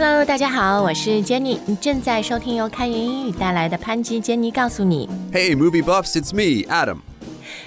Hello，大家好，我是 Jenny，你正在收听由开言英语带来的潘吉 Jenny 告诉你。Hey, movie buffs, it's me, Adam.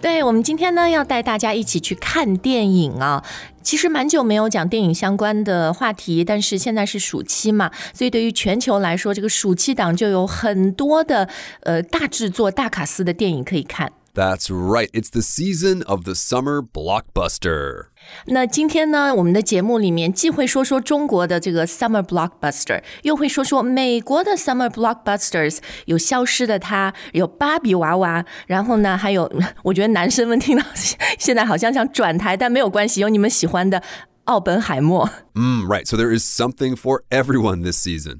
对我们今天呢要带大家一起去看电影啊。其实蛮久没有讲电影相关的话题，但是现在是暑期嘛，所以对于全球来说，这个暑期档就有很多的呃大制作、大卡司的电影可以看。That's right, it's the season of the summer blockbuster. 那今天呢，我们的节目里面既会说说中国的这个 summer blockbuster，又会说说美国的 summer blockbusters，有消失的她，有芭比娃娃，然后呢，还有我觉得男生们听到现在好像想转台，但没有关系，有你们喜欢的奥本海默。 Mm, right, so there is something for everyone this season.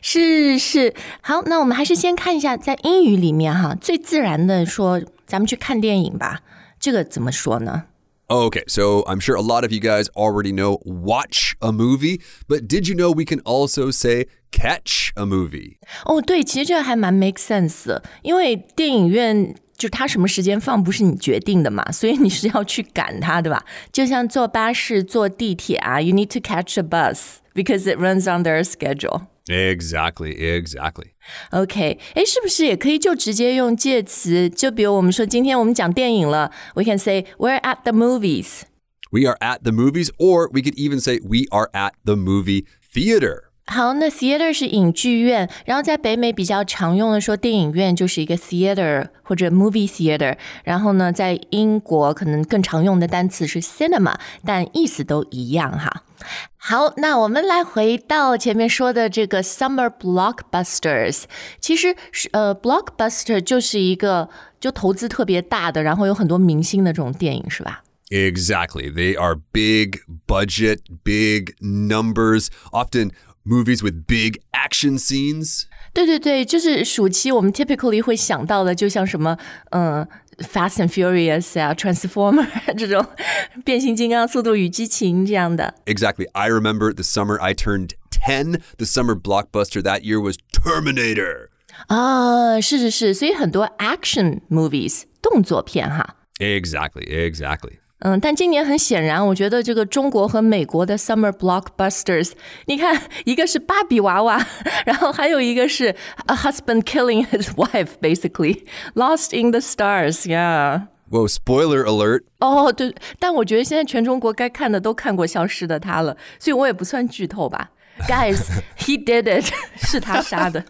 是是，好，那我们还是先看一下在英语里面哈，最自然的说，咱们去看电影吧。这个怎么说呢？ Okay, so I'm sure a lot of you guys already know watch a movie, but did you know we can also say catch a movie? 哦，对，其实这个还蛮 make sense 的，因为电影院就它什么时间放不是你决定的嘛，所以你是要去赶它，对吧？就像坐巴士、坐地铁啊，you need to catch a bus because it runs on their schedule。 Exactly, exactly. OK，哎，是不是也可以就直接用介词？就比如我们说今天我们讲电影了，we can say we're at the movies。 We are at the movies, or we could even say we are at the movie theater. 好，那 theater 是影剧院，然后在北美比较常用的说电影院就是一个 theater 或者 movie theater，然后呢，在英国可能更常用的单词是 cinema，但意思都一样哈。好，那我们来回到前面说的这个 summer blockbusters，其实是呃 blockbuster 就是一个就投资特别大的，然后有很多明星的这种电影，是吧？Exactly. They are big budget, big numbers, often movies with big action scenes. 对对对，就是暑期我们 typically 会想到的，就像什么，嗯、Fast and Furious 啊，Transformer 这种变形金刚、速度与激情这样的。 Exactly. I remember the summer I turned 10. The summer blockbuster that year was Terminator. 啊，是是是，所以很多 action movies 动作片哈。 Exactly, exactly. 嗯，但今年很显然，我觉得这个中国和美国的 summer blockbusters，你看，一个是芭比娃娃，然后还有一个是 a husband killing his wife，basically lost in the stars，yeah。 Whoa, spoiler alert. 哦，对，但我觉得现在全中国该看的都看过《消失的她》了，所以我也不算剧透吧。Guys, he did it，是他杀的。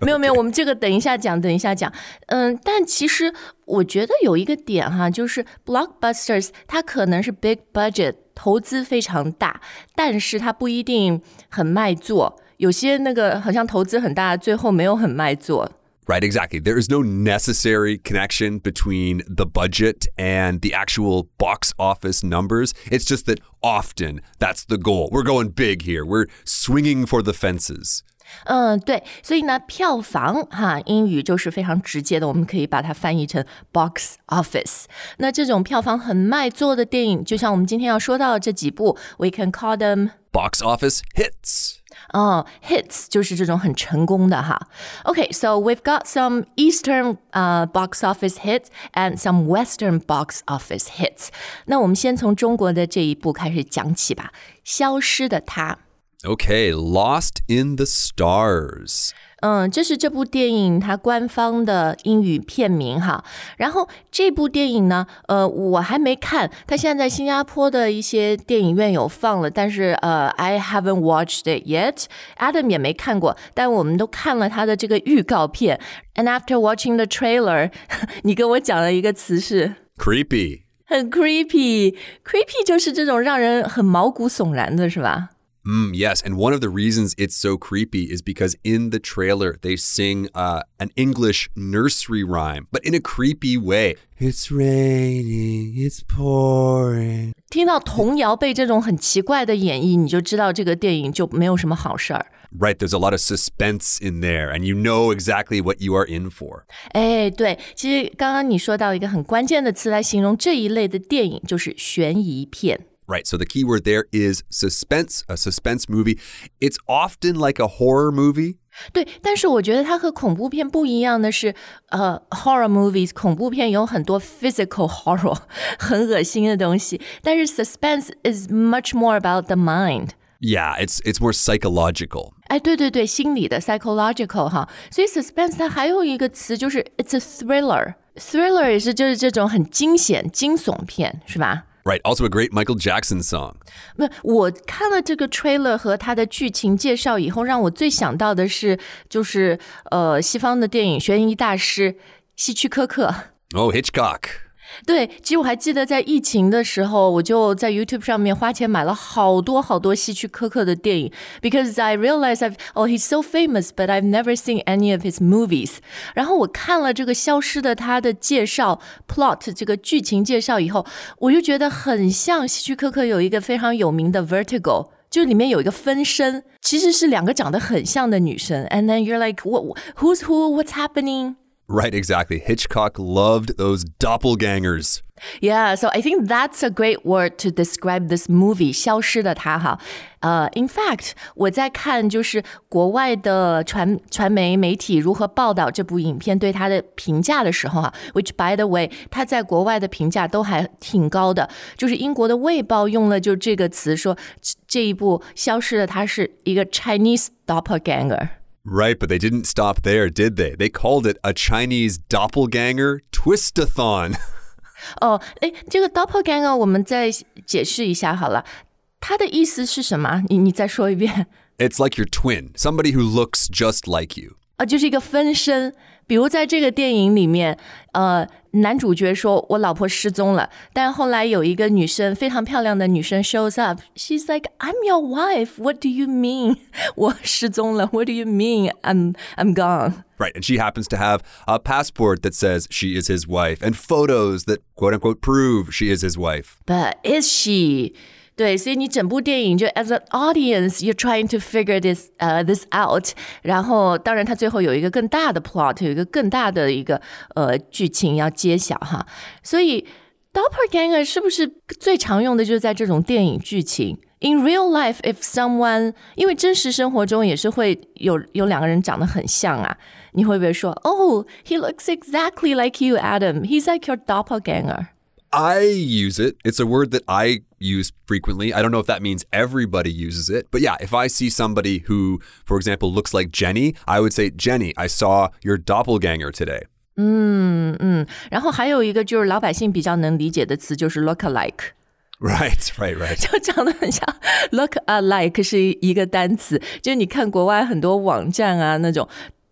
没有没有，我们这个等一下讲，等一下讲。嗯，但其实我觉得有一个点哈，就是 blockbusters 它可能是 big budget，投资非常大，但是它不一定很卖座。有些那个好像投资很大，最后没有很卖座。 Right, exactly. There is no necessary connection between the budget and the actual box office numbers. It's just that often that's the goal. We're going big here. We're swinging for the fences. 嗯，对，所以呢，票房哈，英语就是非常直接的，我们可以把它翻译成 box office。那这种票房很卖座的电影，就像我们今天要说到的这几部，we can call them Box office hits. 哦、hits，就是这种很成功的哈。OK，so、we've got some Eastern 呃、box office hits and some Western box office hits。那我们先从中国的这一部开始讲起吧，《消失的她》。 Okay, Lost in the Stars. 嗯，这是这部电影它官方的英语片名哈。然后这部电影呢，呃，我还没看，它现在在新加坡的一些电影院有放了，但是呃，I haven't watched it yet。Adam 也没看过，但我们都看了它的这个预告片。And after watching the trailer，你跟我讲了一个词是 Creepy. 很 creepy，creepy 就是这种让人很毛骨悚然的，是吧？ Mm, yes, and one of the reasons it's so creepy is because in the trailer they sing uh, an English nursery rhyme, but in a creepy way. It's raining, it's pouring. 听到童谣被这种很奇怪的演绎，你就知道这个电影就没有什么好事儿。 Right, there's a lot of suspense in there, and you know exactly what you are in for. 哎，对，其实刚刚你说到一个很关键的词来形容这一类的电影，就是悬疑片。 Right, so the key word there is suspense, a suspense movie. It's often like a horror movie. 对，但是我觉得它和恐怖片不一样的是，呃，horror movies 恐怖片有很多 physical horror，很恶心的东西，但是 suspense is much more about the mind。 Yeah, it's it's more psychological. 哎，对对对，心理的 psychological 哈，所以 suspense 它还有一个词就是 it's a thriller。thriller 也是就是这种很惊险、惊悚片，是吧？ Right. Also a great Michael Jackson song. 不，我看了这个 trailer 和它的剧情介绍以后，让我最想到的是，就是呃，西方的电影悬疑大师希区柯克。 Oh, Hitchcock. 对，其实我还记得在疫情的时候，我就在 YouTube 上面花钱买了好多好多希区柯克的电影，because I realized I've oh he's so famous, but I've never seen any of his movies。然后我看了这个《消失的他》的介绍 plot 这个剧情介绍以后，我就觉得很像希区柯克有一个非常有名的 Vertigo。就里面有一个分身，其实是两个长得很像的女生，and then you're like, what, who's who? What's happening? Right, exactly. Hitchcock loved those doppelgangers. Yeah, so I think that's a great word to describe this movie, 消失的她哈. Uh, in fact, movie《消失的她》哈。呃、uh,，in which, by the way, way，它在国外的评价都还挺高的。就是英国的《卫报》用了就这个词说这一部《消失的她》是一个 Chinese doppelganger。Right, but they didn't stop there, did they? They called it a Chinese doppelganger twistathon. 哦，哎，这个 doppelganger 我们再解释一下好了，它的意思是什么？你你再说一遍。 It's like your twin, somebody who looks just like you. 啊，就是一个分身。 比如在这个电影里面，呃，男主角说我老婆失踪了，但后来有一个女生非常漂亮的女生 shows up。She's like, I'm your wife. What do you mean? 我失踪了。What do you mean? I'm I'm gone. Right, and she happens to have a passport that says she is his wife and photos that quote unquote prove she is his wife. But is she? 对，所以你整部电影就 as an audience you're trying to figure this 呃、uh, this out，然后当然它最后有一个更大的 plot，有一个更大的一个呃剧情要揭晓哈，所以 doppelganger 是不是最常用的就是在这种电影剧情？In real life, if someone 因为真实生活中也是会有有两个人长得很像啊，你会不会说，Oh, he looks exactly like you, Adam. He's like your doppelganger. I use it. It's a word that I use frequently. I don't know if that means everybody uses it, but yeah, if I see somebody who, for example, looks like Jenny, I would say, Jenny, I saw your doppelganger today. 嗯嗯，然后还有一个就是老百姓比较能理解的词就是 look alike。 Right, right, right. 就长得很像 look alike 是一个单词，就是你看国外很多网站啊那种。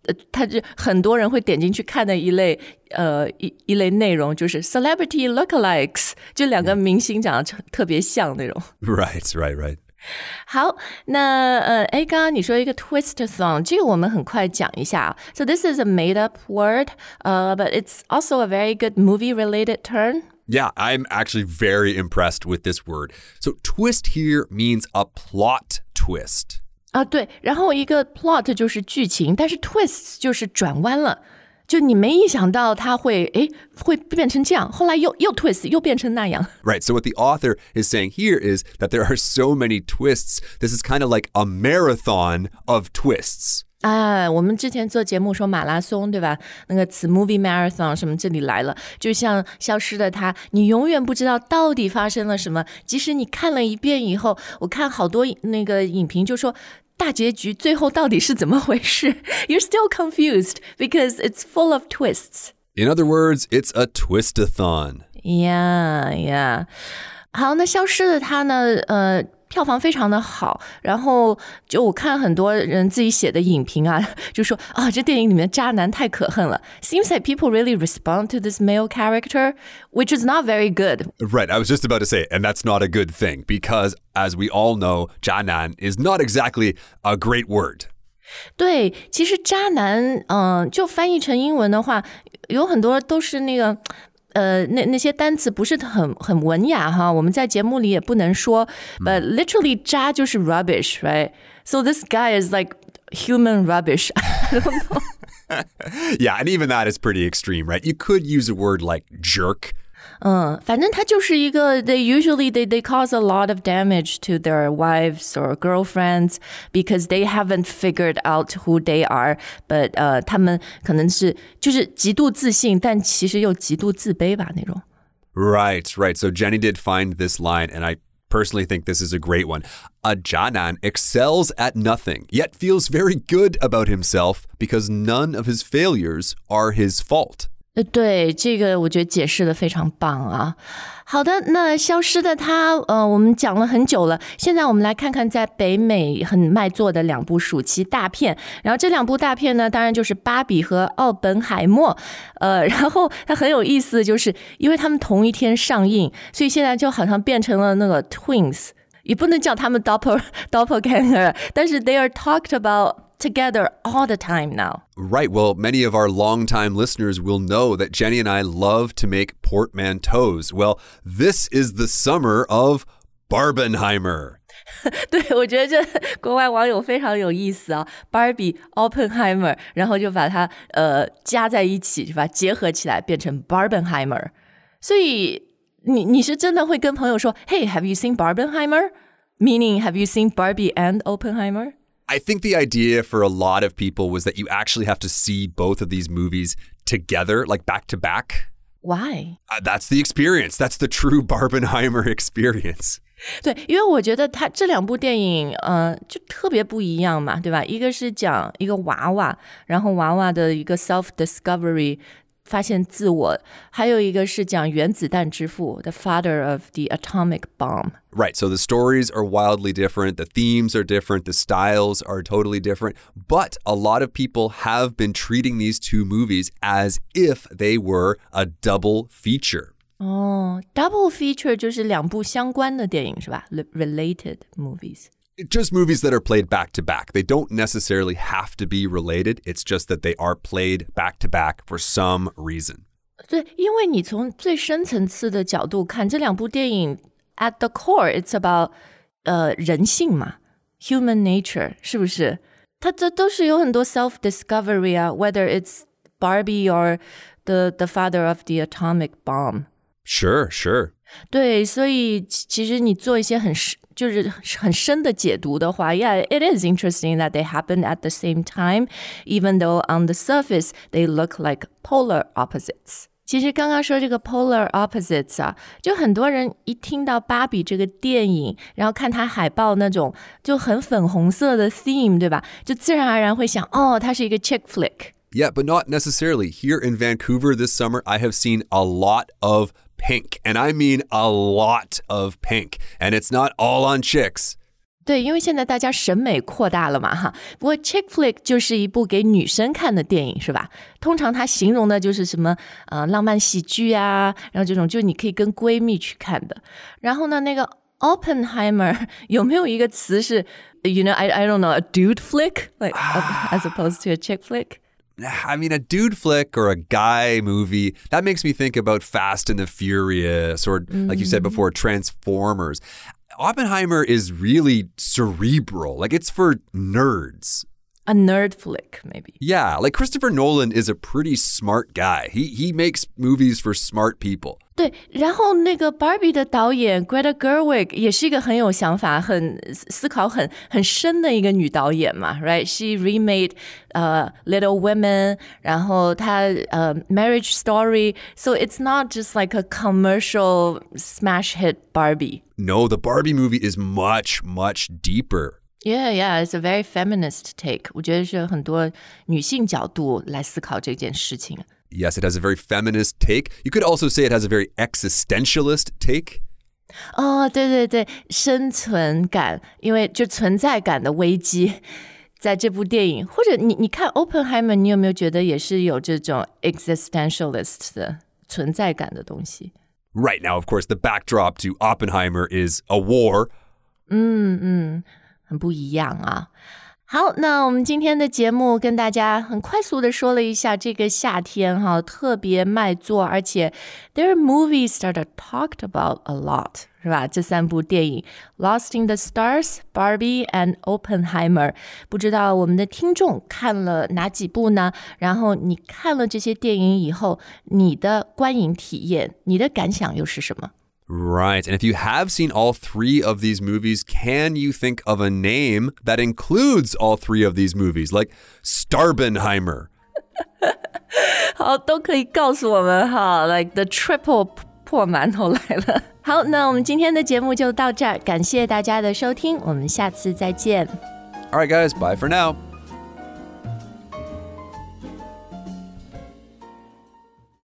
呃，他就很多人会点进去看的一类，呃，一一类内容就是 celebrity lookalikes，就两个明星长得特别像那种。 Right, right, right. 好，那呃，哎，刚刚你说一个 twist song，这个我们很快讲一下。So this is a made up word, uh, but it's also a very good movie related term. Yeah, I'm actually very impressed with this word. So, twist here means a plot twist. 啊，对，然后一个 plot 就是剧情，但是 twist 就是转弯了，就你没意想到它会诶会变成这样，后来又又 twist 又变成那样。Right. So what the author is saying here is that there are so many twists. This is kind of like a marathon of twists. 啊，我们之前做节目说马拉松，对吧？那个词 movie marathon 什么这里来了，就像消失的她，你永远不知道到底发生了什么。即使你看了一遍以后，我看好多那个影评就说大结局最后到底是怎么回事？You're still confused because it's full of twists. In other words, it's a twistathon. Yeah, yeah. 好，那消失的他呢？呃， 票房非常的好。然后就我看很多人自己写的影评啊，就说啊，这电影里面渣男太可恨了。Seems like people really respond to this male character, which is not very good. Right. I was just about to say, and that's not a good thing because, as we all know, Janan is not exactly a great word. 对，其实渣男，嗯、呃，就翻译成英文的话，有很多都是那个。 呃，那那些单词不是很很文雅哈，我们在节目里也不能说。But literally，渣就是 rubbish，right？So this guy is like human rubbish. I don't know. yeah, and even that is pretty extreme, right? You could use a word like jerk. 嗯，反正他就是一个，they usually they they cause a lot of damage to their wives or girlfriends because they haven't figured out who they are。But 呃，他们可能是就是极度自信，但其实又极度自卑吧那种。Right, right. So Jenny did find this line, and I personally think this is a great one. A zhanan excels at nothing, yet feels very good about himself because none of his failures are his fault. 呃，对，这个我觉得解释的非常棒啊。好的，那消失的他，呃，我们讲了很久了。现在我们来看看在北美很卖座的两部暑期大片。然后这两部大片呢，当然就是《芭比》和《奥本海默》。呃，然后它很有意思，就是因为他们同一天上映，所以现在就好像变成了那个 twins，也不能叫他们 doppel doppelganger，但是 they are talked about。together all the time now. Right. Well, many of our longtime listeners will know that Jenny and I love to make portmanteaus. Well, this is the summer of Barbenheimer. 对，我觉得这国外网友非常有意思啊，Barbie Oppenheimer，然后就把它呃加在一起，就把它结合起来变成 Barbenheimer。所以你你是真的会跟朋友说，Hey，have you seen Barbenheimer？Meaning, have you seen Barbie and Oppenheimer？I think the idea for a lot of people was that you actually have to see both of these movies together, like back to back. Why? Uh, that's the experience. That's the true Barbenheimer experience. 对，因为我觉得它这两部电影，呃，就特别不一样嘛，对吧？一个是讲一个娃娃，然后娃娃的一个 self discovery 发现自我，还有一个是讲原子弹之父，the father of the atomic bomb。Right. So the stories are wildly different, the themes are different, the styles are totally different. But a lot of people have been treating these two movies as if they were a double feature. 哦，double feature 就是两部相关的电影是吧？Related movies。 just movies that are played back to back. They don't necessarily have to be related. It's just that they are played back to back for some reason. 对，因为你从最深层次的角度看，这两部电影 at the core it's about 呃人性嘛，human nature 是不是？它这都是有很多 self discovery 啊，whether it's Barbie or the the father of the atomic bomb. Sure, sure. 对，所以其实你做一些很就是很深的解读的话，Yeah, it is interesting that they happen at the same time, even though on the surface they look like polar opposites. 其实刚刚说这个 polar opposites 啊，就很多人一听到芭比这个电影，然后看它海报那种就很粉红色的 theme，对吧？就自然而然会想，哦，它是一个 chick flick。Yeah, but not necessarily. Here in Vancouver this summer, I have seen a lot of pink, and I mean a lot of pink, and it's not all on chicks. 对，因为现在大家审美扩大了嘛，哈。不过 chick flick 就是一部给女生看的电影，是吧？通常它形容的就是什么呃浪漫喜剧啊，然后这种就你可以跟闺蜜去看的。然后呢，那个 Oppenheimer 有没有一个词是，you know I I don't know a dude flick like as opposed to a chick flick？I mean, a dude flick or a guy movie, that makes me think about Fast and the Furious or, mm. like you said mm. before, Transformers. Oppenheimer is really cerebral. Like, it's for nerds A nerd flick, maybe. Yeah, like Christopher Nolan is a pretty smart guy. He he makes movies for smart people. 对，然后那个 Barbie 的导演 Greta Gerwig 也是一个很有想法、很思考很很深的一个女导演嘛，right？She remade 呃、uh, Little Women，然后她呃、uh, Marriage Story，so it's not just like a commercial smash hit Barbie. No, the Barbie movie is much much deeper. yeah, yeah, it's a very feminist take. 我觉得是很多女性角度来思考这件事情。Yes, it has a very feminist take. You could also say it has a very existentialist take. 哦，对对对，生存感，因为就存在感的危机，在这部电影，或者你你看《Oppenheimer》，你有没有觉得也是有这种 existentialist 的存在感的东西？Right now, of course, the backdrop to Oppenheimer is a war. 嗯嗯。Mm. 不一样啊。好，那我们今天的节目跟大家很快速的说了一下这个夏天哈特别卖座，而且 there are movies that are talked about a lot，是吧？这三部电影《Lost in the Stars》、《Barbie》and《Oppenheimer》，不知道我们的听众看了哪几部呢？然后你看了这些电影以后，你的观影体验、你的感想又是什么 Right. And if you have seen all three of these movies, can you think of a name that includes all three of these movies, like Starbenheimer? 好，都可以告诉我们哈，like the triple portmanteau 来了。好，那我们今天的节目就到这儿，感谢大家的收听，我们下次再见。All right, guys, bye for now.